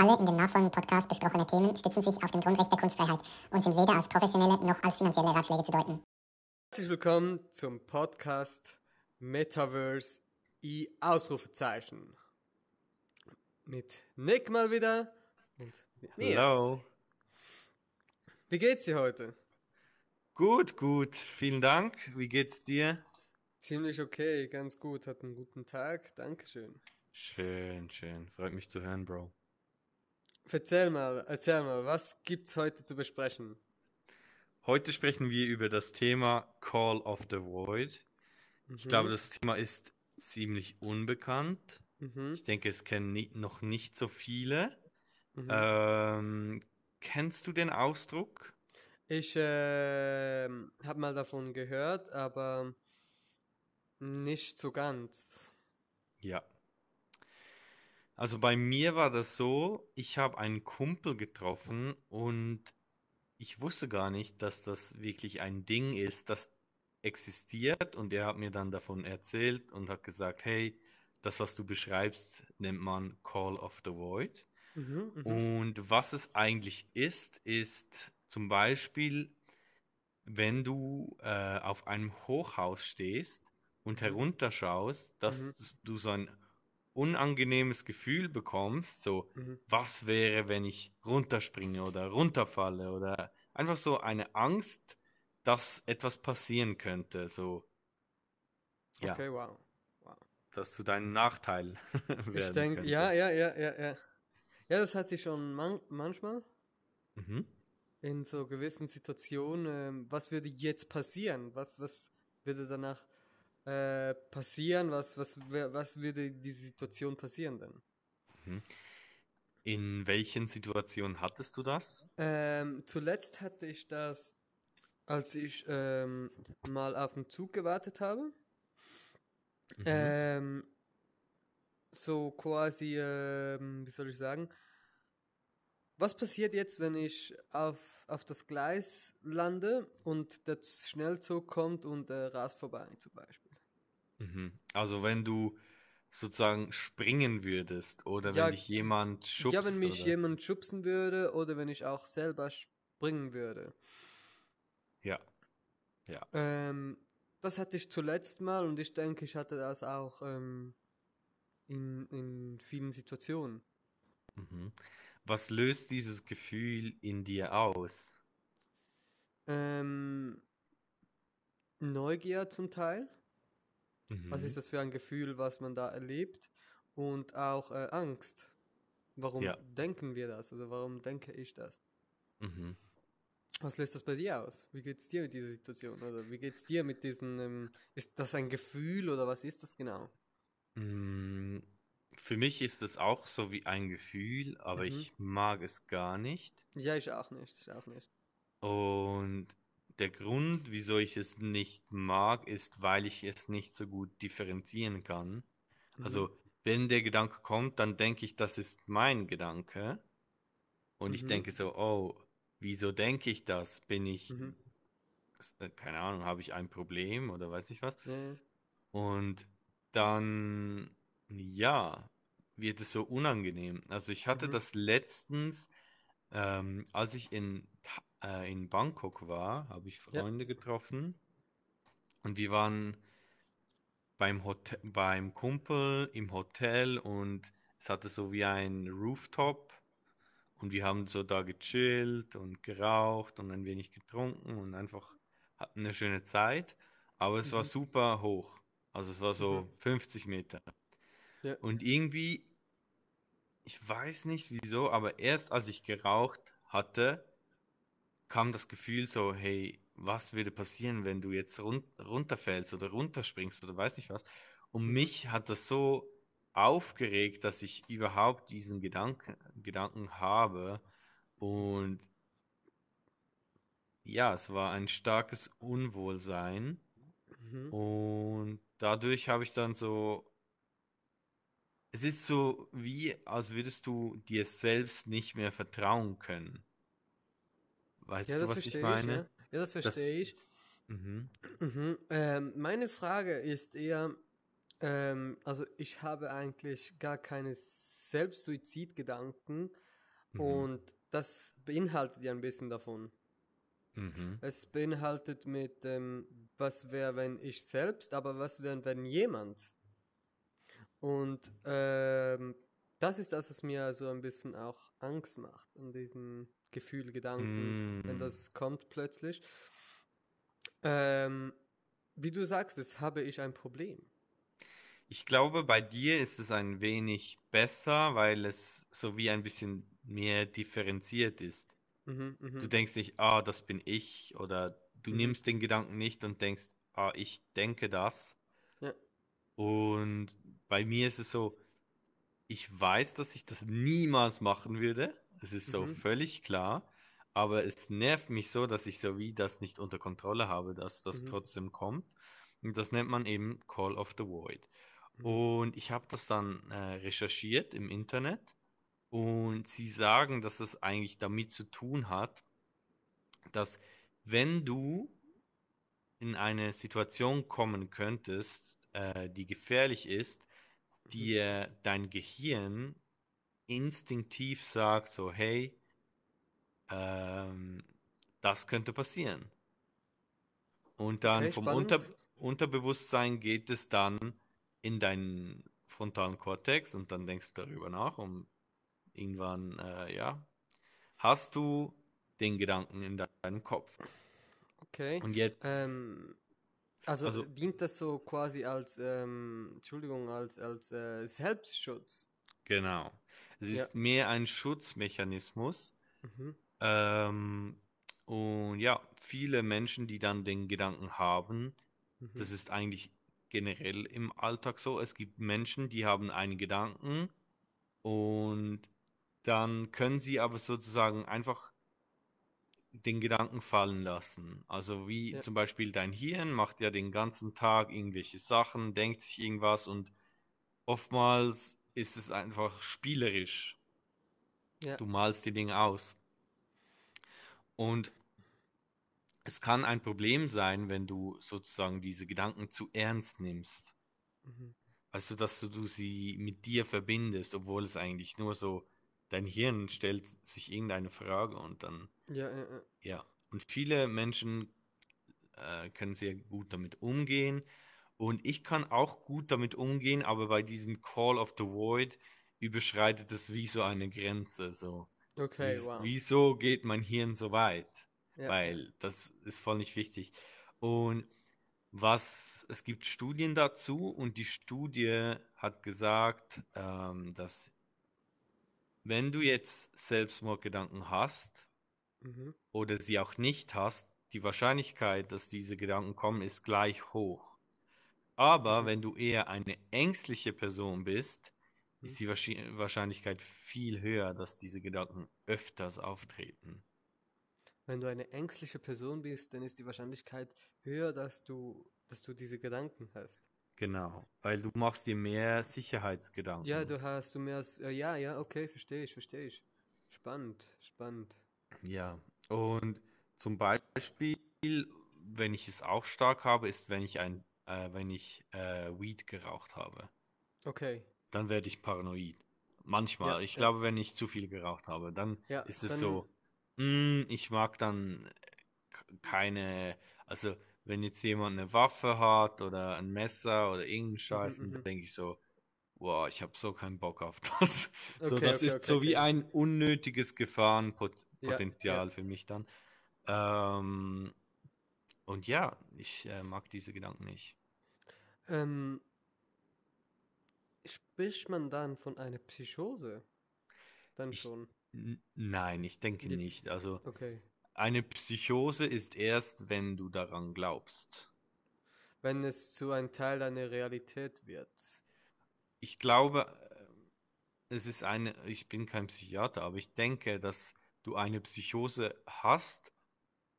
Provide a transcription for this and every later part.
Alle in dem nachfolgenden Podcast besprochene Themen stützen sich auf dem Grundrecht der Kunstfreiheit und sind weder als professionelle noch als finanzielle Ratschläge zu deuten. Herzlich willkommen zum Podcast Metaverse I Ausrufezeichen. Mit Nick mal wieder und mit mir. Hallo. Wie geht's dir heute? Gut, gut. Vielen Dank. Wie geht's dir? Ziemlich okay, ganz gut. Hat einen guten Tag. Dankeschön. Schön, schön. Freut mich zu hören, Bro. Erzähl mal, erzähl mal, was gibt's heute zu besprechen? Heute sprechen wir über das Thema Call of the Void. Ich glaube, Mhm. das Thema ist ziemlich unbekannt. Mhm. Ich denke, es kennen ni noch nicht so viele. Mhm. Ähm, kennst du den Ausdruck? Ich ähm, habe mal davon gehört, aber nicht so ganz. Ja. Also bei mir war das so, ich habe einen Kumpel getroffen und ich wusste gar nicht, dass das wirklich ein Ding ist, das existiert und er hat mir dann davon erzählt und hat gesagt, hey, das, was du beschreibst, nennt man Call of the Void. Mhm, mhm. Und was es eigentlich ist, ist zum Beispiel, wenn du äh, auf einem Hochhaus stehst und herunterschaust, dass Mhm. du so ein unangenehmes Gefühl bekommst, so, Mhm. was wäre, wenn ich runterspringe oder runterfalle oder einfach so eine Angst, dass etwas passieren könnte, so, ja, Okay, wow. dass zu deinem Nachteil Ich denke, ja, ja, ja, ja, ja. Ja, das hatte ich schon man manchmal Mhm. in so gewissen Situationen. Ähm, was würde jetzt passieren? Was, was würde danach äh, passieren? Was, was, was würde dieser Situation passieren denn? In welchen Situationen hattest du das? Ähm, zuletzt hatte ich das, als ich ähm, mal auf den Zug gewartet habe. Mhm. Ähm, so quasi, ähm, wie soll ich sagen? Was passiert jetzt, wenn ich auf, auf das Gleis lande und der Schnellzug kommt und äh, rast vorbei, zum Beispiel? Mhm. Also wenn du sozusagen springen würdest oder Ja, wenn dich jemand schubst ja, wenn mich oder... jemand schubsen würde oder wenn ich auch selber springen würde. Ja, ja. Ähm, das hatte ich zuletzt mal und ich denke, ich hatte das auch ähm, in, in vielen Situationen. Mhm. Was löst dieses Gefühl in dir aus? Ähm, Neugier zum Teil. Was Mhm. ist das für ein Gefühl, was man da erlebt? Und auch äh, Angst. Warum Ja. denken wir das? Also warum denke ich das? Mhm. Was löst das bei dir aus? Wie geht's dir mit dieser Situation? Oder wie geht's dir mit diesen, ähm, ist das ein Gefühl oder was ist das genau? Mm, Für mich ist es auch so wie ein Gefühl, aber Mhm. ich mag es gar nicht. Ja, ich auch nicht, ich auch nicht. Und der Grund, wieso ich es nicht mag, ist, weil ich es nicht so gut differenzieren kann. Mhm. Also, wenn der Gedanke kommt, dann denke ich, das ist mein Gedanke. Und ich Mhm. denke so, oh, wieso denke ich das? Bin ich, Mhm. äh, keine Ahnung, habe ich ein Problem oder weiß ich was? Ja, Und dann, ja, wird es so unangenehm. Also ich hatte Mhm. das letztens, ähm, als ich in, äh, in Bangkok war, habe ich Ja. Freunde getroffen und wir waren beim Hotel, beim Kumpel im Hotel und es hatte so wie ein Rooftop und wir haben so da gechillt und geraucht und ein wenig getrunken und einfach hatten eine schöne Zeit, aber es war Mhm. super hoch. Also es war so Mhm. 50 Meter. Ja. Und irgendwie, ich weiß nicht wieso, aber erst als ich geraucht hatte, kam das Gefühl so, hey, was würde passieren, wenn du jetzt run runterfällst oder runterspringst oder weiß nicht was. Und mich hat das so aufgeregt, dass ich überhaupt diesen Gedanken, Gedanken habe. Und ja, es war ein starkes Unwohlsein. Mhm. Und dadurch habe ich dann so, es ist so wie, als würdest du dir selbst nicht mehr vertrauen können. Weißt Ja, du, das was ich verstehe ich, meine? ja. Ja, das verstehe ich. Mhm. Mhm. Ähm, meine Frage ist eher, ähm, also ich habe eigentlich gar keine selbst Suizidgedanken Mhm. und das beinhaltet ja ein bisschen davon. Mhm. Es beinhaltet mit, ähm, was wäre, wenn ich selbst, aber was wäre, wenn jemand. Und ähm, das ist das, was mir so ein bisschen auch Angst macht an diesen Gefühl, Gedanken, wenn Mm. das kommt plötzlich. Ähm, wie du sagst, das habe ich ein Problem. Ich glaube, bei dir ist es ein wenig besser, weil es so wie ein bisschen mehr differenziert ist. Mhm, Du mhm, denkst nicht, ah, das bin ich, oder du Mhm. nimmst den Gedanken nicht und denkst, ah, ich denke das. Ja. Und bei mir ist es so, ich weiß, dass ich das niemals machen würde. Es ist so Mhm. völlig klar. Aber es nervt mich so, dass ich so wie das nicht unter Kontrolle habe, dass das Mhm. trotzdem kommt. Und das nennt man eben Call of the Void. Mhm. Und ich habe das dann äh, recherchiert im Internet. Und sie sagen, dass es eigentlich damit zu tun hat, dass wenn du in eine Situation kommen könntest, äh, die gefährlich ist, dir dein Gehirn instinktiv sagt, so, hey, ähm, das könnte passieren. Und dann Okay, vom. Unter Unterbewusstsein geht es dann in deinen frontalen Kortex und dann denkst du darüber nach und irgendwann, äh, ja, hast du den Gedanken in deinem Kopf. Okay. Und jetzt, Ähm, also, Also- dient das so quasi als, ähm, Entschuldigung, als, als äh, Selbstschutz? genau, es Ja. ist mehr ein Schutzmechanismus. Mhm. Ähm, und ja, viele Menschen, die dann den Gedanken haben, Mhm. das ist eigentlich generell im Alltag so. Es gibt Menschen, die haben einen Gedanken und dann können sie aber sozusagen einfach den Gedanken fallen lassen. Also wie Ja. zum Beispiel dein Hirn macht ja den ganzen Tag irgendwelche Sachen, denkt sich irgendwas und oftmals ist es einfach spielerisch. Ja. Du malst die Dinge aus. Und es kann ein Problem sein, wenn du sozusagen diese Gedanken zu ernst nimmst. Mhm. Also, dass du, du sie mit dir verbindest, obwohl es eigentlich nur so, dein Hirn stellt sich irgendeine Frage und dann, Ja, ja, ja. ja. Und viele Menschen äh, können sehr gut damit umgehen. Und ich kann auch gut damit umgehen, aber bei diesem Call of the Void überschreitet es wie so eine Grenze. So, Okay, Dieses- wow. wieso geht mein Hirn so weit? Ja, weil das ist voll nicht wichtig. Und was, es gibt Studien dazu und die Studie hat gesagt, ähm, dass wenn du jetzt Selbstmordgedanken hast Mhm. oder sie auch nicht hast, die Wahrscheinlichkeit, dass diese Gedanken kommen, ist gleich hoch. Aber Mhm. wenn du eher eine ängstliche Person bist, Mhm. ist die Wahrsch- Wahrscheinlichkeit viel höher, dass diese Gedanken öfters auftreten. Wenn du eine ängstliche Person bist, dann ist die Wahrscheinlichkeit höher, dass du, dass du diese Gedanken hast. Genau, weil du machst dir mehr Sicherheitsgedanken. Ja, du hast du mehr, äh, ja, ja, okay, verstehe ich, verstehe ich. Spannend, spannend. Ja, und zum Beispiel, wenn ich es auch stark habe, ist, wenn ich ein, äh, wenn ich äh, Weed geraucht habe. Okay, Dann werde ich paranoid. Manchmal. Ja, ich ja. glaube, wenn ich zu viel geraucht habe, dann ja, ist es dann, so, mm, ich mag dann keine, also wenn jetzt jemand eine Waffe hat oder ein Messer oder irgendeinen Scheiß, mhm. dann denke ich so, wow, ich habe so keinen Bock auf das. So, Okay, das okay, ist okay, so wie ein unnötiges Gefahrenpotenzial Ja, für mich dann. Ähm, und ja, ich äh, mag diese Gedanken nicht. Ähm, spricht man dann von einer Psychose? Dann Ich- schon. Nein, ich denke Jetzt- nicht. Also Okay. eine Psychose ist erst, wenn du daran glaubst. Wenn es zu einem Teil deiner Realität wird. Ich glaube, äh, es ist eine, ich bin kein Psychiater, aber ich denke, dass du eine Psychose hast,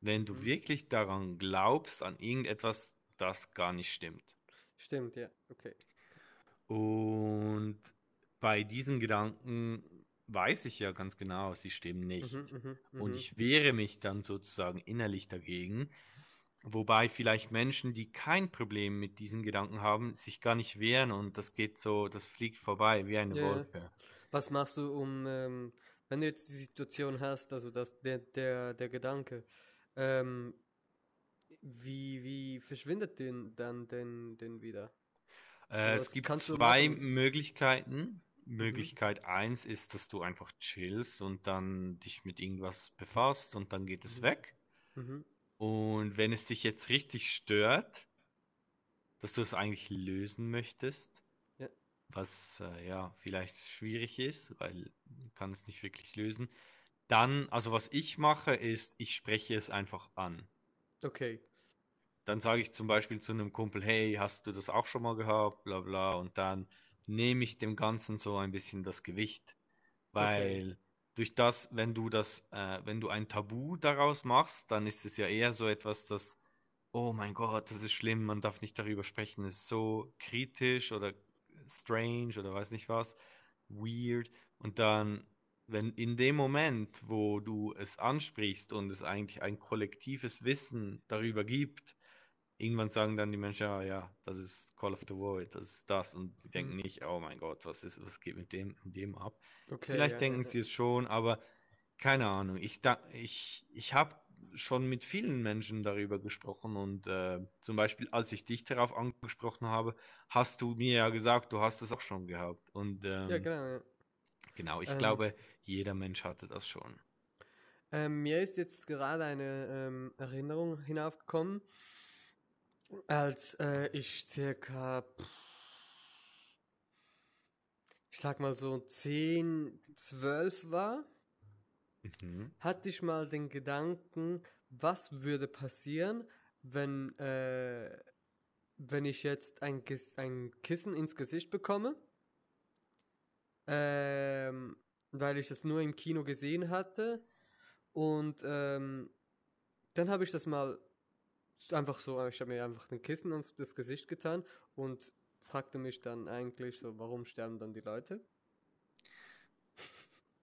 wenn du Mhm. wirklich daran glaubst, an irgendetwas, das gar nicht stimmt. Stimmt, ja, okay. Und bei diesen Gedanken weiß ich ja ganz genau, sie stimmen nicht. Mhm, mhm, Und mhm. ich wehre mich dann sozusagen innerlich dagegen. Wobei vielleicht Menschen, die kein Problem mit diesen Gedanken haben, sich gar nicht wehren und das geht so, das fliegt vorbei wie eine Ja. Wolke. Was machst du, um, ähm, wenn du jetzt die Situation hast, also das, der, der, der Gedanke, ähm, wie, wie verschwindet den dann denn, denn wieder? Äh, es gibt zwei? Möglichkeiten. Möglichkeit eins ist, dass du einfach chillst und dann dich mit irgendwas befasst und dann geht es Mhm. weg. Mhm. Und wenn es dich jetzt richtig stört, dass du es eigentlich lösen möchtest, Ja. was äh, ja vielleicht schwierig ist, weil man kann es nicht wirklich lösen, dann, also was ich mache, ist, ich spreche es einfach an. Okay. Dann sage ich zum Beispiel zu einem Kumpel, hey, hast du das auch schon mal gehabt, bla bla, und dann nehme ich dem Ganzen so ein bisschen das Gewicht, weil durch das, wenn du das, äh, wenn du ein Tabu daraus machst, dann ist es ja eher so etwas, das, oh mein Gott, das ist schlimm, man darf nicht darüber sprechen, es ist so kritisch oder strange oder weiß nicht was, weird, und dann, wenn in dem Moment, wo du es ansprichst und es eigentlich ein kollektives Wissen darüber gibt, irgendwann sagen dann die Menschen, ja, ja, das ist Call of the Void, das ist das, und die denken nicht, oh mein Gott, was ist, was geht mit dem, mit dem ab? Okay. Vielleicht ja, denken ja, sie es schon, aber keine Ahnung. Ich, da, ich, ich habe schon mit vielen Menschen darüber gesprochen und äh, zum Beispiel, als ich dich darauf angesprochen habe, hast du mir ja gesagt, du hast es auch schon gehabt. Und ja. ähm, Ja, genau. Ja. genau, ich Ähm, glaube, jeder Mensch hatte das schon. Ähm, mir ist jetzt gerade eine ähm, Erinnerung hinaufgekommen, als äh, ich circa, pff, ich sag mal so 10, 12 war, Mhm. hatte ich mal den Gedanken, was würde passieren, wenn, äh, wenn ich jetzt ein, ein Kissen ins Gesicht bekomme, ähm, weil ich das nur im Kino gesehen hatte. Und ähm, dann habe ich das mal einfach so, ich habe mir einfach ein Kissen auf das Gesicht getan und fragte mich dann eigentlich so, warum sterben dann die Leute?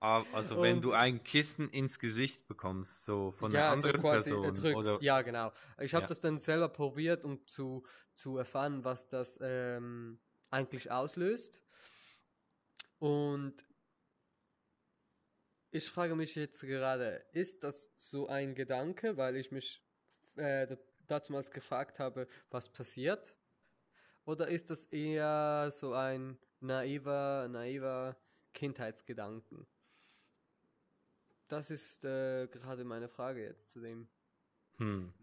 Also wenn Und- du ein Kissen ins Gesicht bekommst, so von ja, einer anderen so quasi Person oder Ja, genau. Ich habe Ja. das dann selber probiert, um zu, zu erfahren, was das ähm, eigentlich auslöst. Und ich frage mich jetzt gerade, ist das so ein Gedanke, weil ich mich äh, damals gefragt habe, was passiert? Oder ist das eher so ein naiver, naiver Kindheitsgedanken? Das ist äh, gerade meine Frage jetzt zu dem. hm.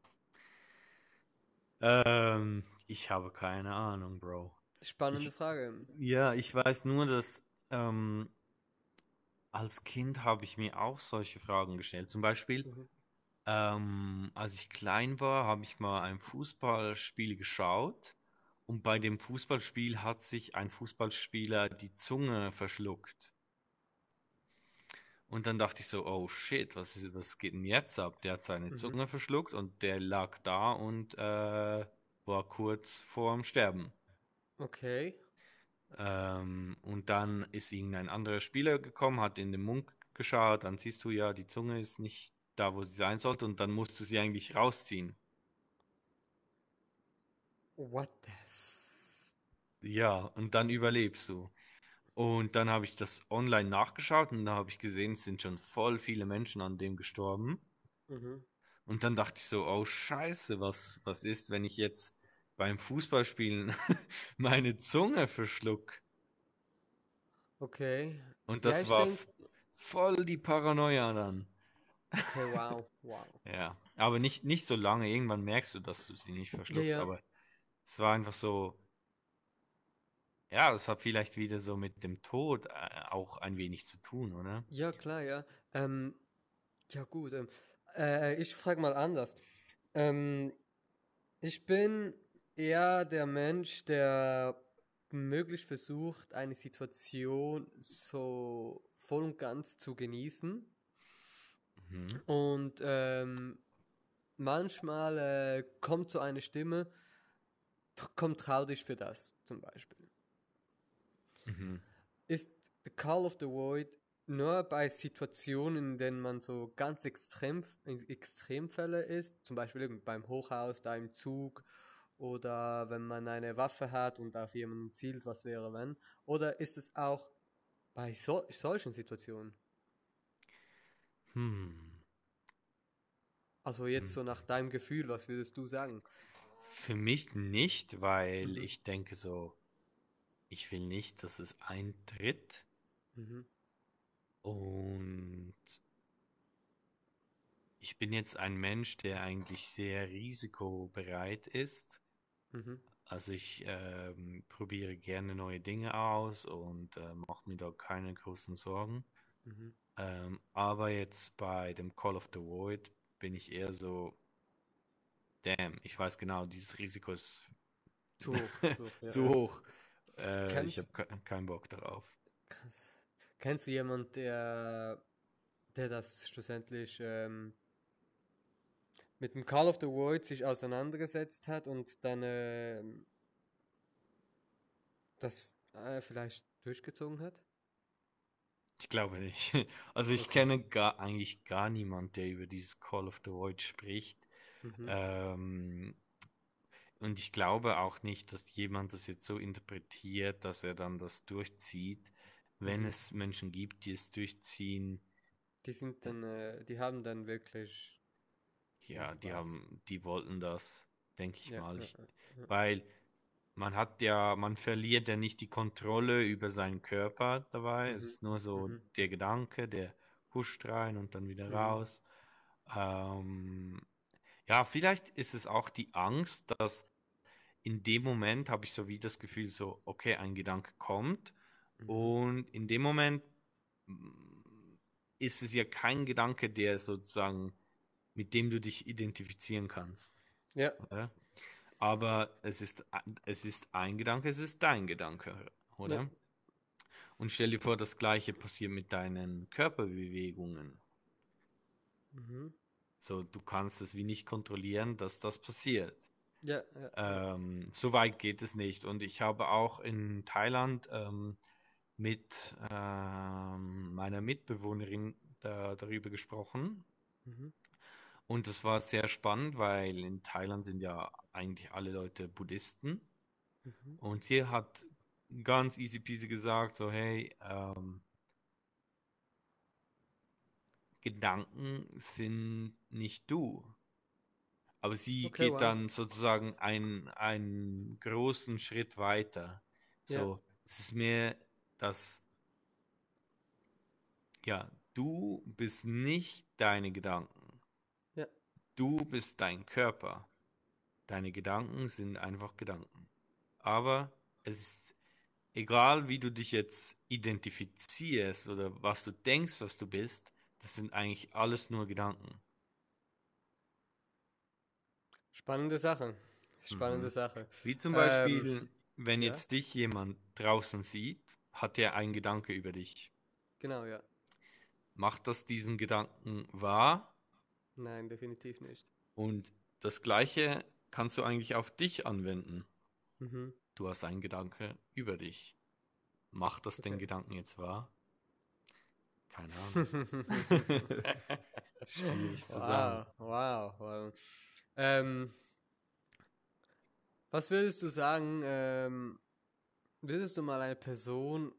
Ähm, ich habe keine Ahnung, Bro. Spannende Ich- Frage. Ja, ich weiß nur, dass ähm, als Kind habe ich mir auch solche Fragen gestellt. Zum Beispiel, Mhm. Ähm, als ich klein war, habe ich mal ein Fußballspiel geschaut und bei dem Fußballspiel hat sich ein Fußballspieler die Zunge verschluckt. Und dann dachte ich so, oh shit, was ist, was geht denn jetzt ab? Der hat seine Mhm. Zunge verschluckt und der lag da und äh, war kurz vorm Sterben. Okay. Ähm, und dann ist irgendein anderer Spieler gekommen, hat in den Mund geschaut, dann siehst du ja, die Zunge ist nicht da, wo sie sein sollte, und dann musst du sie eigentlich rausziehen. What the f Ja, und dann überlebst du. Und dann habe ich das online nachgeschaut und da habe ich gesehen, es sind schon voll viele Menschen an dem gestorben. mhm. Und dann dachte ich so, oh Scheiße, was, was ist, wenn ich jetzt beim Fußballspielen meine Zunge verschluck? Okay. Und Ja, das ich war denk- voll die Paranoia dann. Okay, wow, wow. Ja, aber nicht, nicht so lange. Irgendwann merkst du, dass du sie nicht verschluckst. ja. Aber es war einfach so. Ja, das hat vielleicht wieder so mit dem Tod äh, auch ein wenig zu tun, oder? Ja, klar, ja. Ähm, ja, gut. Ähm, äh, ich frage mal anders. Ähm, ich bin eher der Mensch, der möglichst versucht, eine Situation so voll und ganz zu genießen. Mhm. Und ähm, manchmal äh, kommt so eine Stimme, "Tr- komm, trau dich für das, zum Beispiel. Mhm. Ist The Call of the Void nur bei Situationen, in denen man so ganz extrem, in Extremfälle ist, zum Beispiel beim Hochhaus, da im Zug, oder wenn man eine Waffe hat und auf jemanden zielt, was wäre wenn? Oder ist es auch Bei so, solchen Situationen. Hm. Also jetzt Hm. so nach deinem Gefühl, was würdest du sagen? Für mich nicht, weil Mhm. ich denke so, ich will nicht, dass es eintritt Mhm. und ich bin jetzt ein Mensch, der eigentlich sehr risikobereit ist. Mhm. Also ich ähm, probiere gerne neue Dinge aus und äh, mache mir da keine großen Sorgen. Mhm. Ähm, aber jetzt bei dem Call of the Void bin ich eher so, damn, ich weiß genau, dieses Risiko ist Zu hoch. Zu hoch, ja, zu ja. hoch. Äh, ich Kennst- habe ke keinen Bock darauf. Krass. Kennst du jemanden, der, der das schlussendlich ähm, mit dem Call of the Void sich auseinandergesetzt hat und dann ähm, das äh, vielleicht durchgezogen hat? Ich glaube nicht. Also ich Okay. kenne gar eigentlich gar niemand, der über dieses Call of the Void spricht. Mhm. Ähm, und ich glaube auch nicht, dass jemand das jetzt so interpretiert, dass er dann das durchzieht. Wenn Mhm. es Menschen gibt, die es durchziehen, Die sind dann, äh, die haben dann wirklich, ja, die Was? haben, die wollten das, denke ich ja, mal. ja, Ich, ja, weil man hat ja, man verliert ja nicht die Kontrolle über seinen Körper dabei. Es Mhm. ist nur so Mhm. der Gedanke, der huscht rein und dann wieder Mhm. raus. Ähm, ja, vielleicht ist es auch die Angst, dass in dem Moment habe ich so wie das Gefühl, so, okay, ein Gedanke kommt Mhm. und in dem Moment ist es ja kein Gedanke, der sozusagen, mit dem du dich identifizieren kannst. ja, Oder? Aber es ist, es ist ein Gedanke, es ist dein Gedanke, oder? Ja. Und stell dir vor, das Gleiche passiert mit deinen Körperbewegungen. mhm. So, du kannst es wie nicht kontrollieren, dass das passiert. ja, ja. Ähm, so weit geht es nicht. Und ich habe auch in Thailand ähm, mit ähm, meiner Mitbewohnerin da, darüber gesprochen. Mhm. Und es war sehr spannend, weil in Thailand sind ja eigentlich alle Leute Buddhisten. Mhm. Und sie hat ganz easy peasy gesagt, so hey, ähm, Gedanken sind nicht du. Aber sie Okay, geht wow. dann sozusagen einen, einen großen Schritt weiter. So, es ist mehr das, ja, du bist nicht deine Gedanken. Du bist dein Körper. Deine Gedanken sind einfach Gedanken. Aber es ist egal, wie du dich jetzt identifizierst oder was du denkst, was du bist, das sind eigentlich alles nur Gedanken. Spannende Sache. Spannende Mhm. Sache. Wie zum Ähm, Beispiel, wenn ja. jetzt dich jemand draußen sieht, hat er einen Gedanke über dich. Genau, ja. Macht das diesen Gedanken wahr? Nein, definitiv nicht. Und das Gleiche kannst du eigentlich auf dich anwenden. Mhm. Du hast einen Gedanke über dich. Macht das den Okay. Gedanken jetzt wahr? Keine Ahnung. Schwierig zu sagen. Wow, wow, wow. Ähm, was würdest du sagen, ähm, würdest du mal eine Person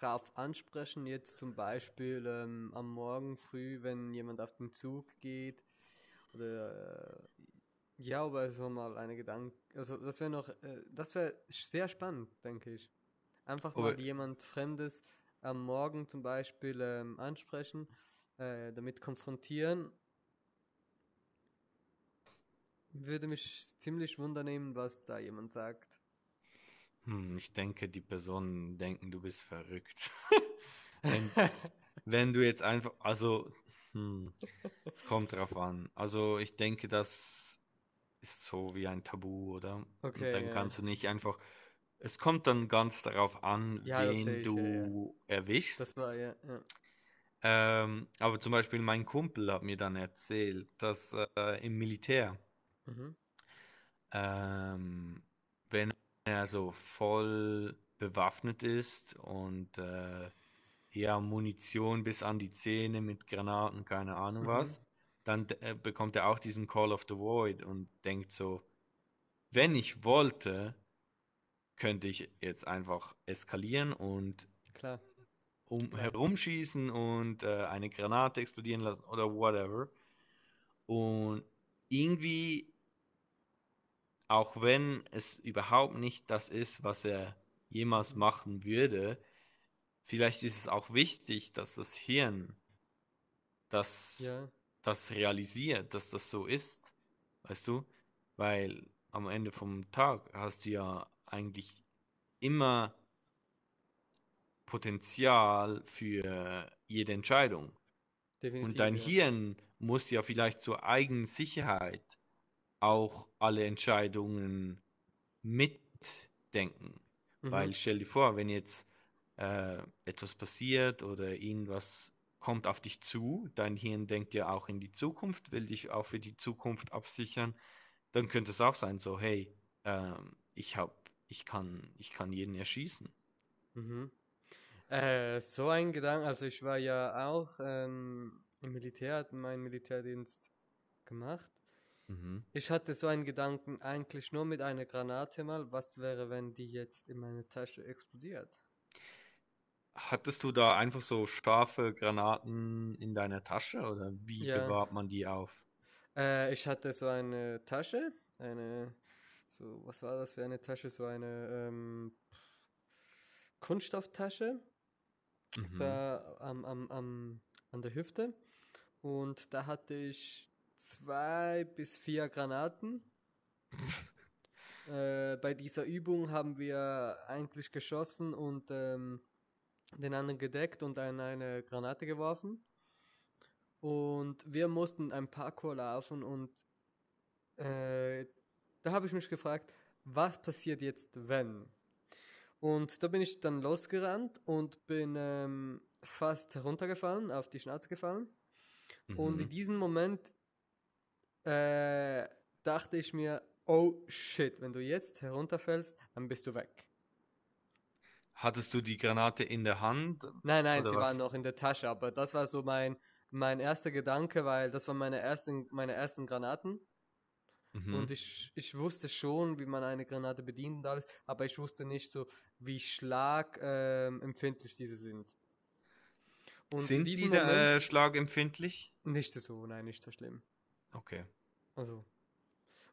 drauf ansprechen, jetzt zum Beispiel ähm, am Morgen früh, wenn jemand auf den Zug geht? Oder äh, ja, aber so mal eine Gedanke, also das wäre noch, äh, das wäre sehr spannend, denke ich. Einfach mal Aber- jemand Fremdes am Morgen zum Beispiel ähm, ansprechen, äh, damit konfrontieren. Würde mich ziemlich wundernehmen, was da jemand sagt. Hm, ich denke, die Personen denken, du bist verrückt. wenn, wenn du jetzt einfach, also, hm, es kommt drauf an. Also, ich denke, das ist so wie ein Tabu, oder? Und Okay, dann ja. kannst du nicht einfach, es kommt dann ganz darauf an, Ja, wen sehe ich, ja, du erwischst. Das war ja, ja. Ähm, aber zum Beispiel mein Kumpel hat mir dann erzählt, dass äh, im Militär, Mhm. ähm, wenn er so voll bewaffnet ist und äh, ja, Munition bis an die Zähne mit Granaten, keine Ahnung Mhm. was, dann äh, bekommt er auch diesen Call of the Void und denkt so, wenn ich wollte, könnte ich jetzt einfach eskalieren und Klar. um herumschießen und äh, eine Granate explodieren lassen oder whatever. Und irgendwie, auch wenn es überhaupt nicht das ist, was er jemals machen würde, vielleicht ist es auch wichtig, dass das Hirn das, Ja. das realisiert, dass das so ist. Weißt du? Weil am Ende vom Tag hast du ja eigentlich immer Potenzial für jede Entscheidung. Definitiv. Und dein ja. Hirn muss ja vielleicht zur eigenen Sicherheit auch alle Entscheidungen mitdenken. Mhm. Weil stell dir vor, wenn jetzt äh, etwas passiert oder irgendwas kommt auf dich zu, dein Hirn denkt ja auch in die Zukunft, will dich auch für die Zukunft absichern, dann könnte es auch sein, so, hey, ähm, ich hab, ich kann, ich kann jeden erschießen. Mhm. Äh, so ein Gedanke, also ich war ja auch ähm, im Militär, hatte meinen Militärdienst gemacht. Mhm. Ich hatte so einen Gedanken eigentlich nur mit einer Granate mal, was wäre, wenn die jetzt in meine Tasche explodiert? Hattest du da einfach so scharfe Granaten in deiner Tasche oder wie Ja. bewahrt man die auf? Äh, ich hatte so eine Tasche, eine, so, was war das für eine Tasche? So eine ähm, Kunststofftasche, Mhm. da am, am, am, an der Hüfte. Und da hatte ich zwei bis vier Granaten. äh, bei dieser Übung haben wir eigentlich geschossen und ähm, den anderen gedeckt und dann eine Granate geworfen. Und wir mussten ein Parkour laufen und äh, da habe ich mich gefragt, was passiert jetzt, wenn? Und da bin ich dann losgerannt und bin ähm, fast heruntergefallen, auf die Schnauze gefallen. Und in Mhm. diesem Moment äh, dachte ich mir, oh shit, wenn du jetzt herunterfällst, dann bist du weg. Hattest du die Granate in der Hand? Nein, nein, sie was? war noch in der Tasche, aber das war so mein, mein erster Gedanke, weil das waren meine ersten, meine ersten Granaten. Mhm. Und ich, ich wusste schon, wie man eine Granate bedient und alles, aber ich wusste nicht so, wie schlagempfindlich ähm, empfindlich diese sind. Und in Sind die da, Moment äh, schlagempfindlich? nicht so, nein, nicht so schlimm. Okay. Also.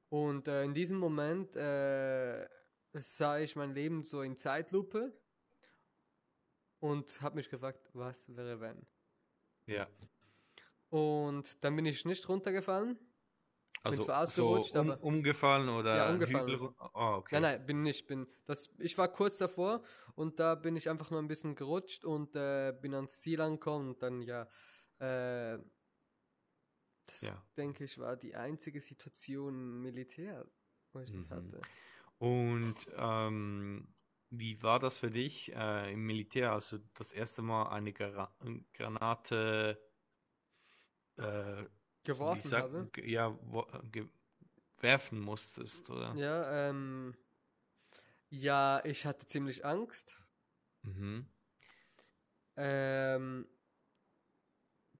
Und äh, in diesem Moment äh, sah ich mein Leben so in Zeitlupe und habe mich gefragt, was wäre wenn? Ja. Und dann bin ich nicht runtergefallen. Also zwar so ausgerutscht, um, aber- umgefallen oder Ja, umgefallen. Hügel Oh, okay. Nein, nein, bin nicht. Bin das. Ich war kurz davor und da bin ich einfach nur ein bisschen gerutscht und äh, bin ans Ziel angekommen und dann ja. Äh, das Ja. denke ich war die einzige Situation Militär, wo ich das Mhm. hatte. Und ähm, wie war das für dich äh, im Militär, als du das erste Mal eine Gra Granate äh, Geworfen sagt- habe. ja, werfen musstest, oder? Ja, ähm, ja, ich hatte ziemlich Angst. Mhm. Ähm,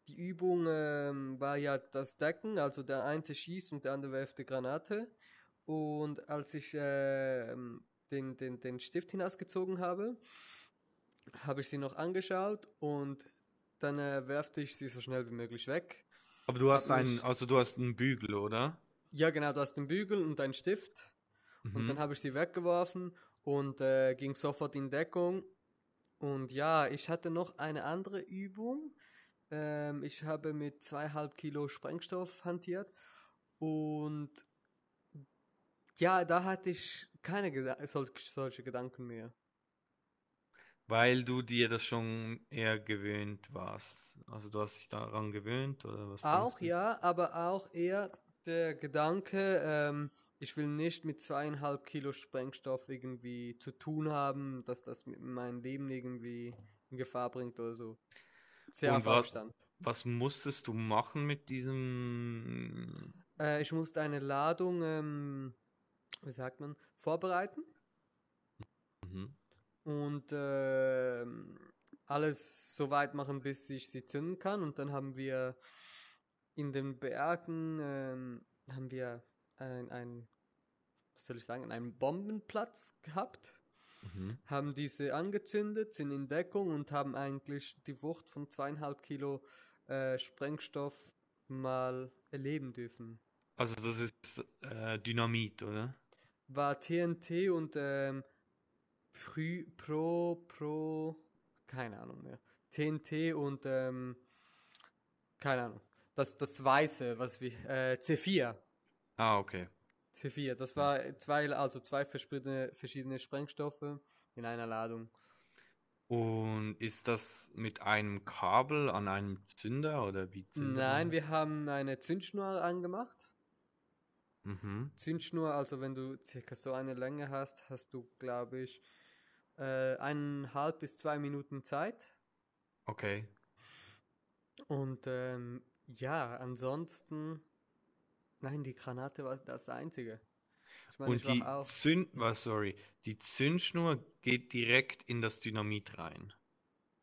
die Übung ähm, war ja das Decken, also der eine schießt und der andere wirft die Granate. Und als ich ähm, den, den, den Stift hinausgezogen habe, habe ich sie noch angeschaut und dann äh, werfte ich sie so schnell wie möglich weg. Aber du hast einen, also du hast einen Bügel, oder? Ja, genau, du hast den Bügel und einen Stift. Und Mhm. dann habe ich sie weggeworfen und äh, ging sofort in Deckung. Und ja, ich hatte noch eine andere Übung. Ähm, ich habe mit zweieinhalb Kilo Sprengstoff hantiert. Und ja, da hatte ich keine Geda sol solche Gedanken mehr. Weil du dir das schon eher gewöhnt warst. Also du hast dich daran gewöhnt, oder was Auch ja, aber auch eher der Gedanke, ähm, ich will nicht mit zweieinhalb Kilo Sprengstoff irgendwie zu tun haben, dass das mit meinem Leben irgendwie in Gefahr bringt oder so. Sehr Und was-. Was musstest du machen mit diesem? Äh, ich musste eine Ladung, ähm, wie sagt man, vorbereiten Mhm. und ähm, alles so weit machen, bis ich sie zünden kann. Und dann haben wir in den Bergen ähm, haben wir ein, ein, was soll ich sagen, einen Bombenplatz gehabt. Mhm. haben diese angezündet, sind in Deckung und haben eigentlich die Wucht von zweieinhalb Kilo äh, Sprengstoff mal erleben dürfen. Also das ist äh, Dynamit, oder? War TNT und ähm, Frü, Pro, Pro, keine Ahnung mehr. TNT und ähm, keine Ahnung. Das, das Weiße, was wir, äh, C4. Ah, okay. C4, das war zwei, also zwei verschiedene, verschiedene Sprengstoffe in einer Ladung. Und ist das mit einem Kabel an einem Zünder oder wie zündet Nein, wir haben eine Zündschnur angemacht. Mhm. Zündschnur, also wenn du circa so eine Länge hast, hast du, glaube ich, äh, eineinhalb bis zwei Minuten Zeit. Okay. Und ähm, ja, ansonsten, nein, die Granate war das Einzige. Ich meine, Und die Zünd, was, sorry, die Zündschnur geht direkt in das Dynamit rein.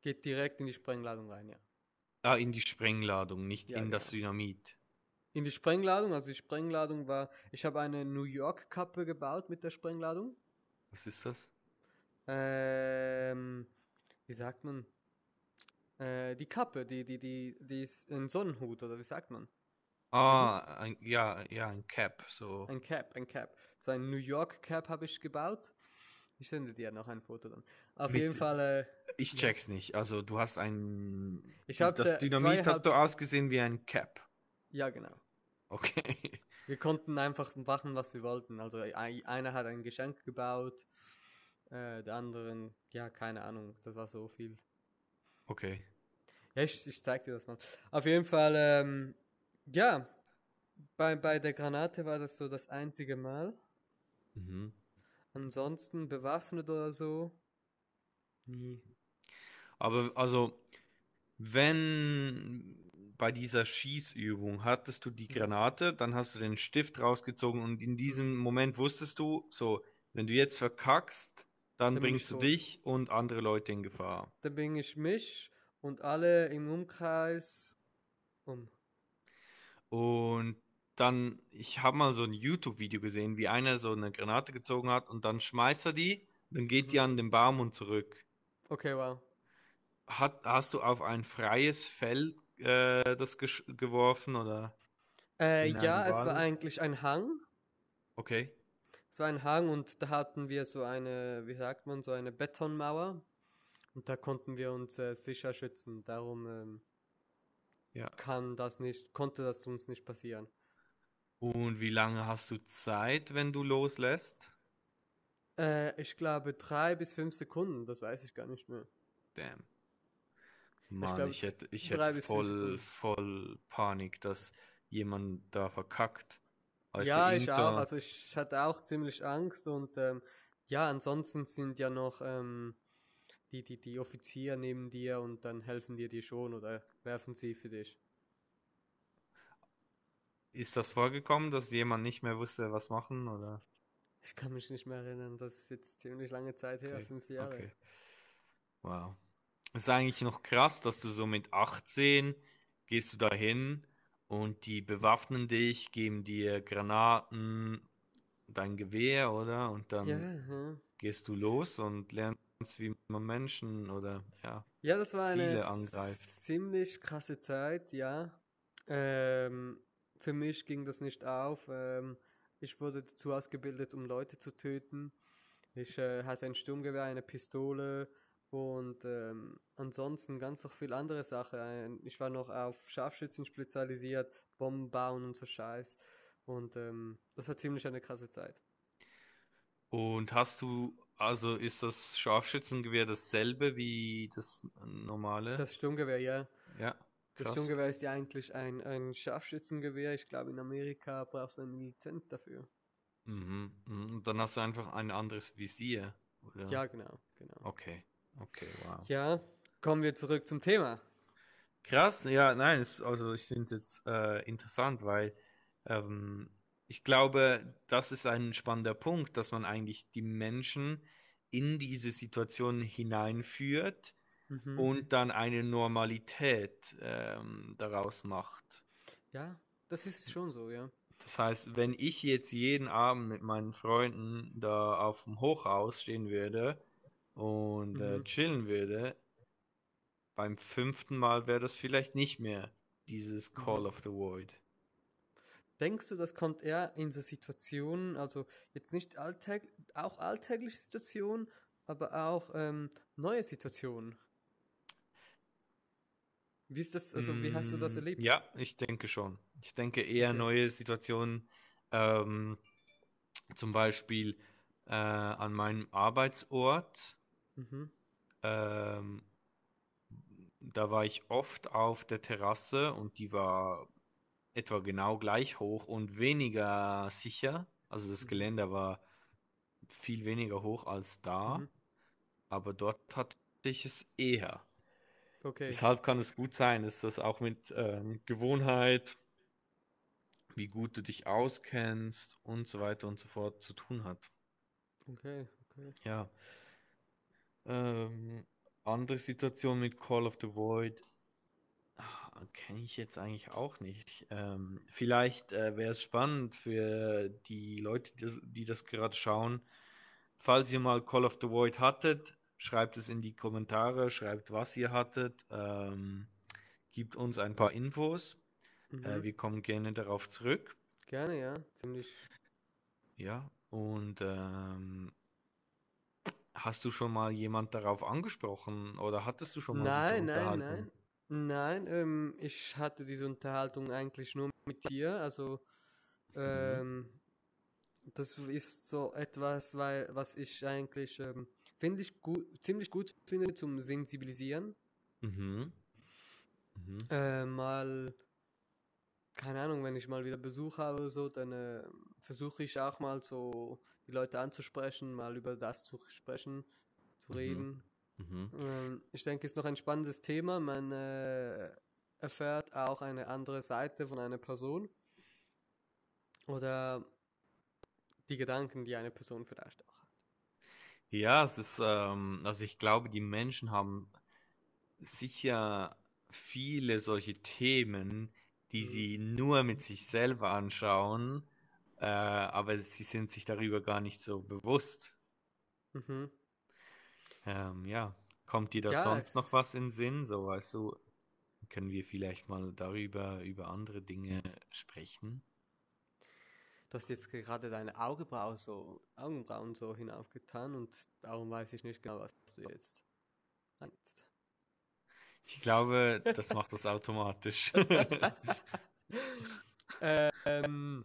geht direkt in die Sprengladung rein, ja. Ah, in die Sprengladung, nicht Ja, in das genau. Dynamit. In die Sprengladung, also die Sprengladung war, ich habe eine New York Kappe gebaut mit der Sprengladung. Was ist das? Ähm, wie sagt man? Äh, die Kappe, die, die, die, die ist ein Sonnenhut, oder wie sagt man? Ah, ein, ja, ja, ein Cap, so. Ein Cap, ein Cap. So ein New York Cap habe ich gebaut. Ich sende dir noch ein Foto dann. Auf Mit- jeden Fall, äh, Ich check's nicht. Also du hast ein. Ich hab das da Dynamit hat so ausgesehen wie ein Cap. ja genau. Okay. Wir konnten einfach machen, was wir wollten. Also ei- einer hat ein Geschenk gebaut, äh, der anderen, ja, keine Ahnung, das war so viel. Okay. Ja, ich, ich zeig dir das mal. Auf jeden Fall, ähm, ja, bei, bei der Granate war das so das einzige Mal. Mhm. Ansonsten bewaffnet oder so, nie. Aber also, wenn bei dieser Schießübung hattest du die Granate, dann hast du den Stift rausgezogen und in diesem Moment wusstest du, so, wenn du jetzt verkackst, dann Dann bringst du tot. dich und andere Leute in Gefahr. Da bringe ich mich und alle im Umkreis um. Und dann, ich habe mal so ein YouTube-Video gesehen, wie einer so eine Granate gezogen hat und dann schmeißt er die, dann geht die Mhm. an den Baum und zurück. Okay, wow. Hat, hast du auf ein freies Feld äh, das gesch- geworfen oder? Äh, ja, es war eigentlich ein Hang. Okay. Es war ein Hang und da hatten wir so eine, wie sagt man, so eine Betonmauer. Und da konnten wir uns äh, sicher schützen. Darum ähm, Ja. kann das nicht, konnte das uns nicht passieren. Und wie lange hast du Zeit, wenn du loslässt? Äh, ich glaube drei bis fünf Sekunden, das weiß ich gar nicht mehr. Damn. Mann, glaub, ich hätte, ich hätte voll, voll Panik, dass jemand da verkackt. Ja, ich auch. Also ich hatte auch ziemlich Angst und ähm, ja, ansonsten sind ja noch ähm, die, die, die Offizier neben dir und dann helfen dir die schon oder werfen sie für dich. Ist das vorgekommen, dass jemand nicht mehr wusste, was machen, oder? Ich kann mich nicht mehr erinnern, das ist jetzt ziemlich lange Zeit her, Okay, fünf Jahre. Okay. Wow. Ist eigentlich noch krass, dass du so mit 18 gehst du da hin und die bewaffnen dich, geben dir Granaten, dein Gewehr, oder? Und dann Ja, ja. gehst du los und lernst, wie man Menschen oder ja. Ja, das war eine Ziele angreift. ziemlich krasse Zeit, ja. Ähm, für mich ging das nicht auf. Ähm, ich wurde dazu ausgebildet, um Leute zu töten. Ich äh, hatte ein Sturmgewehr, eine Pistole und ähm, ansonsten ganz noch viel andere Sachen. Ich war noch auf Scharfschützen spezialisiert, Bomben bauen und so Scheiß. Und ähm, das war ziemlich eine krasse Zeit. Und hast du, also ist das Scharfschützengewehr dasselbe wie das normale? Das Sturmgewehr, ja. ja, Das krass. Sturmgewehr ist ja eigentlich ein, ein Scharfschützengewehr. Ich glaube, in Amerika brauchst du eine Lizenz dafür. Mhm, mhm. Und dann hast du einfach ein anderes Visier, oder? Ja, genau, genau. Okay, okay, wow. Ja, kommen wir zurück zum Thema. Krass, ja, nein, es, also ich finde es jetzt äh, interessant, weil ähm, ich glaube, das ist ein spannender Punkt, dass man eigentlich die Menschen in diese Situation hineinführt Mhm. und dann eine Normalität ähm, daraus macht. ja, das ist schon so, ja. Das heißt, wenn ich jetzt jeden Abend mit meinen Freunden da auf dem Hochhaus stehen würde und äh, Mhm. chillen würde, beim fünften Mal wäre das vielleicht nicht mehr dieses Call Mhm. of the Void. Denkst du, das kommt eher in so Situationen, also jetzt nicht alltäg auch alltägliche Situationen, aber auch ähm, neue Situationen? Wie ist das, also wie hast du das Mm, erlebt? Ja, ich denke schon. Ich denke eher Okay. neue Situationen, ähm, zum Beispiel äh, an meinem Arbeitsort. Mhm. Ähm, da war ich oft auf der Terrasse und die war etwa genau gleich hoch und weniger sicher. Also das Mhm. Geländer war viel weniger hoch als da, Mhm. aber dort hatte ich es eher. Okay. Deshalb kann es gut sein, dass das auch mit ähm, Gewohnheit, wie gut du dich auskennst und so weiter und so fort zu tun hat. Okay, okay. Ja. Ähm, andere Situation mit Call of the Void kenne ich jetzt eigentlich auch nicht. Ähm, vielleicht äh, wäre es spannend für die Leute, die das, die das gerade schauen. Falls ihr mal Call of the Void hattet, schreibt es in die Kommentare, schreibt, was ihr hattet, ähm, gibt uns ein paar Infos. Äh, Mhm. wir kommen gerne darauf zurück. Gerne, ja. Ziemlich. Ja, und ähm, hast du schon mal jemand darauf angesprochen oder hattest du schon mal Nein, nein, nein. Nein, ähm, ich hatte diese Unterhaltung eigentlich nur mit dir. Also, ähm, das ist so etwas, weil, was ich eigentlich, ähm, finde ich gut, ziemlich gut finde zum Sensibilisieren. Mhm. Mhm. Äh, mal, keine Ahnung, wenn ich mal wieder Besuch habe oder so, dann äh, versuche ich auch mal so die Leute anzusprechen, mal über das zu sprechen, zu Mhm. reden. Mhm. Ähm, ich denke, es ist noch ein spannendes Thema. Man äh, erfährt auch eine andere Seite von einer Person oder die Gedanken, die eine Person vielleicht auch hat. Ja, es ist, ähm, also ich glaube, die Menschen haben sicher viele solche Themen, die Mhm. sie nur mit sich selber anschauen, äh, aber sie sind sich darüber gar nicht so bewusst. Mhm. Ähm, ja, kommt dir da Ja, sonst noch was in Sinn? So, weißt du, können wir vielleicht mal darüber, über andere Dinge sprechen? Du hast jetzt gerade deine Augenbrauen so, Augenbrauen so hinaufgetan und darum weiß ich nicht genau, was du jetzt meinst. Ich glaube, das macht das automatisch. ähm,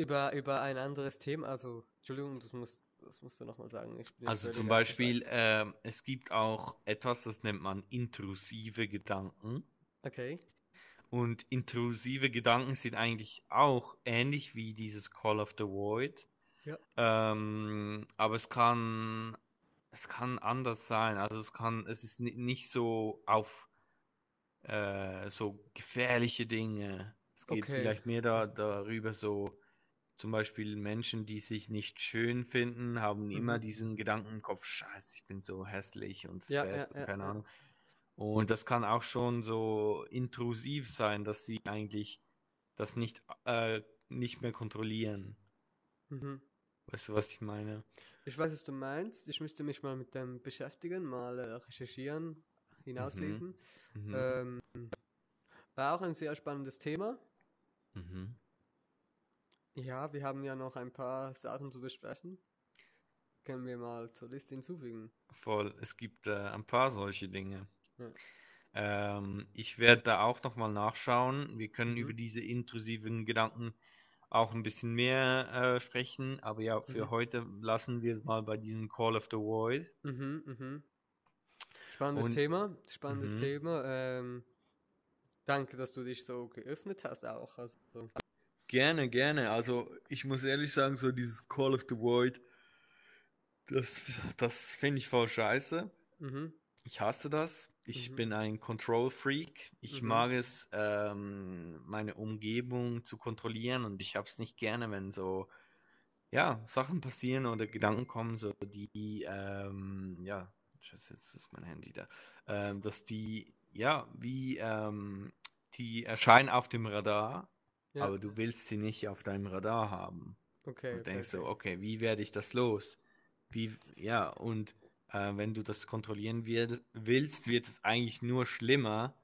über, über ein anderes Thema, also, Entschuldigung, das musst, das musst du nochmal sagen. Also zum Beispiel, ähm, es gibt auch etwas, das nennt man intrusive Gedanken. Okay. Und intrusive Gedanken sind eigentlich auch ähnlich wie dieses Call of the Void. Ja. Ähm, aber es kann, es kann anders sein. Also es kann, es ist ni- nicht so auf äh, so gefährliche Dinge. Es geht Okay. vielleicht mehr da, darüber, so zum Beispiel Menschen, die sich nicht schön finden, haben immer Mhm. diesen Gedanken im Kopf, Scheiße, ich bin so hässlich und Ja, fett ja, und keine ja. Ahnung. Und das kann auch schon so intrusiv sein, dass sie eigentlich das nicht, äh, nicht mehr kontrollieren. Mhm. Weißt du, was ich meine? Ich weiß, was du meinst. Ich müsste mich mal mit dem beschäftigen, mal äh, recherchieren, hinauslesen. Mhm. Ähm, war auch ein sehr spannendes Thema. Mhm. Ja, wir haben ja noch ein paar Sachen zu besprechen. Können wir mal zur Liste hinzufügen. Voll. Es gibt äh, ein paar solche Dinge. Ja. Ähm, ich werde da auch nochmal nachschauen. Wir können Mhm. über diese intrusiven Gedanken auch ein bisschen mehr äh, sprechen, aber ja, für Mhm. heute lassen wir es mal bei diesem Call of the Void. Mhm, mhm. Spannendes Und- Thema, spannendes Mhm. Thema. Ähm, danke, dass du dich so geöffnet hast auch. Also, Gerne, gerne. Also ich muss ehrlich sagen, so dieses Call of the Void, das, das finde ich voll scheiße. mhm, Ich hasse das. Ich Mhm. bin ein Control Freak. Ich Mhm. mag es, ähm, meine Umgebung zu kontrollieren und ich habe es nicht gerne, wenn so, ja, Sachen passieren oder Gedanken kommen, so die, ähm, ja, Scheiße, jetzt ist mein Handy da, ähm, dass die, ja, wie, ähm, die erscheinen auf dem Radar, ja, aber du willst sie nicht auf deinem Radar haben. Okay. Und denkst so, okay. okay, wie werde ich das los? Wie, ja, und äh, wenn du das kontrollieren wir- willst, wird es eigentlich nur schlimmer,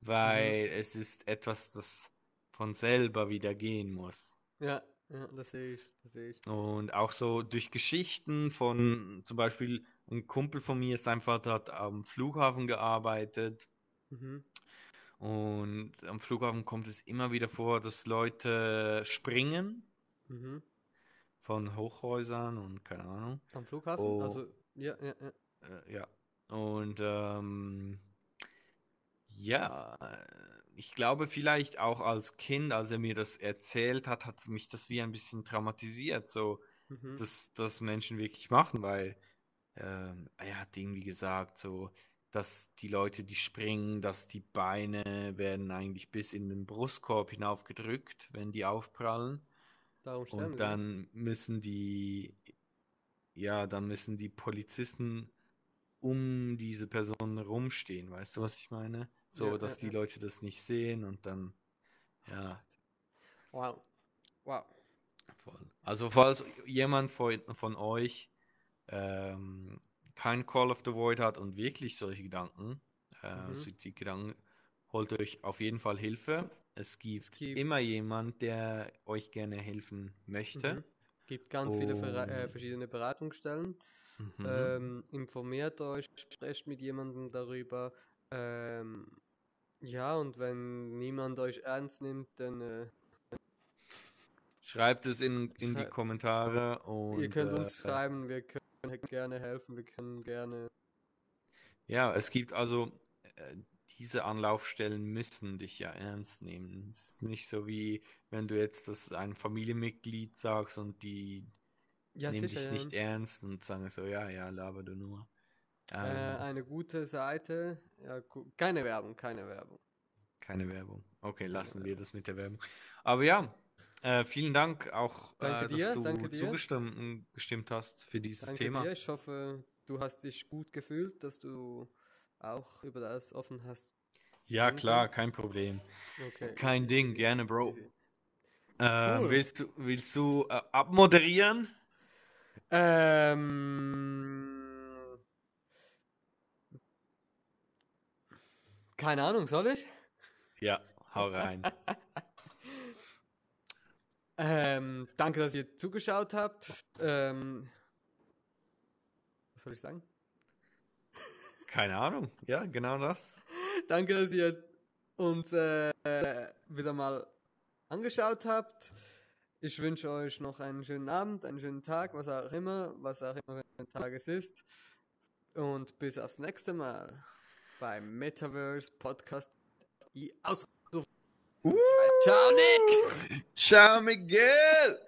weil es ist etwas, das von selber wieder gehen muss. Ja, ja, das sehe ich, das sehe ich. Und auch so durch Geschichten von zum Beispiel ein Kumpel von mir, sein Vater hat am Flughafen gearbeitet Mhm. Und am Flughafen kommt es immer wieder vor, dass Leute springen Mhm. von Hochhäusern und keine Ahnung. Am Flughafen? Oh. Also, ja, ja, ja. Äh, ja. Und ähm, ja, ich glaube vielleicht auch als Kind, als er mir das erzählt hat, hat mich das wie ein bisschen traumatisiert, so Mhm. dass das Menschen wirklich machen, weil ähm, er hat irgendwie gesagt, so dass die Leute, die springen, dass die Beine werden eigentlich bis in den Brustkorb hinaufgedrückt, wenn die aufprallen. Darum Und dann müssen die, ja, dann müssen die Polizisten um diese Person rumstehen. Weißt du, was ich meine? So, Ja, dass ja, die ja. Leute das nicht sehen und dann, ja, Wow. Wow. voll. Also, falls jemand von, von euch ähm, kein Call of the Void hat und wirklich solche Gedanken, äh, Mhm. Suizidgedanken, holt euch auf jeden Fall Hilfe. Es gibt, Es gibt- immer jemand, der euch gerne helfen möchte. Mhm. Gibt ganz viele Vera äh, verschiedene Beratungsstellen. Mhm. Ähm, informiert euch, sprecht mit jemandem darüber. Ähm, ja, und wenn niemand euch ernst nimmt, dann äh, Schreibt es in, in die Kommentare und ihr könnt uns äh, schreiben, wir können gerne helfen, wir können gerne. ja, es gibt also äh, diese Anlaufstellen müssen dich ja ernst nehmen. Es ist nicht so wie wenn du jetzt das ein Familienmitglied sagst und die Ja, nehmen sicher. dich ja. nicht ernst und sagen so, ja, ja, laber du nur. Äh, Ähm, eine gute Seite. Ja, gu- keine Werbung, keine Werbung. keine Werbung. Okay, lassen wir das mit der Werbung. Aber ja, äh, vielen Dank auch, äh, dir, dass du dir. zugestimmt gestimmt hast für dieses Danke Thema. dir. Ich hoffe, du hast dich gut gefühlt, dass du auch über das offen hast. Ja, klar, kein Problem. Okay. Kein Ding, gerne, Bro. Easy. Ähm, Cool. willst du, willst du äh, abmoderieren? Ähm, keine Ahnung, soll ich? Ja, hau rein. Ähm, danke, dass ihr zugeschaut habt. Ähm, was soll ich sagen? Keine Ahnung. Ja, genau das. Danke, dass ihr uns äh, wieder mal angeschaut habt. Ich wünsche euch noch einen schönen Abend, einen schönen Tag, was auch immer, was auch immer für ein Tag es ist. Und bis aufs nächste Mal beim Metaverse Podcast. Die Ausruf. Ciao, Nick! Ciao, Miguel!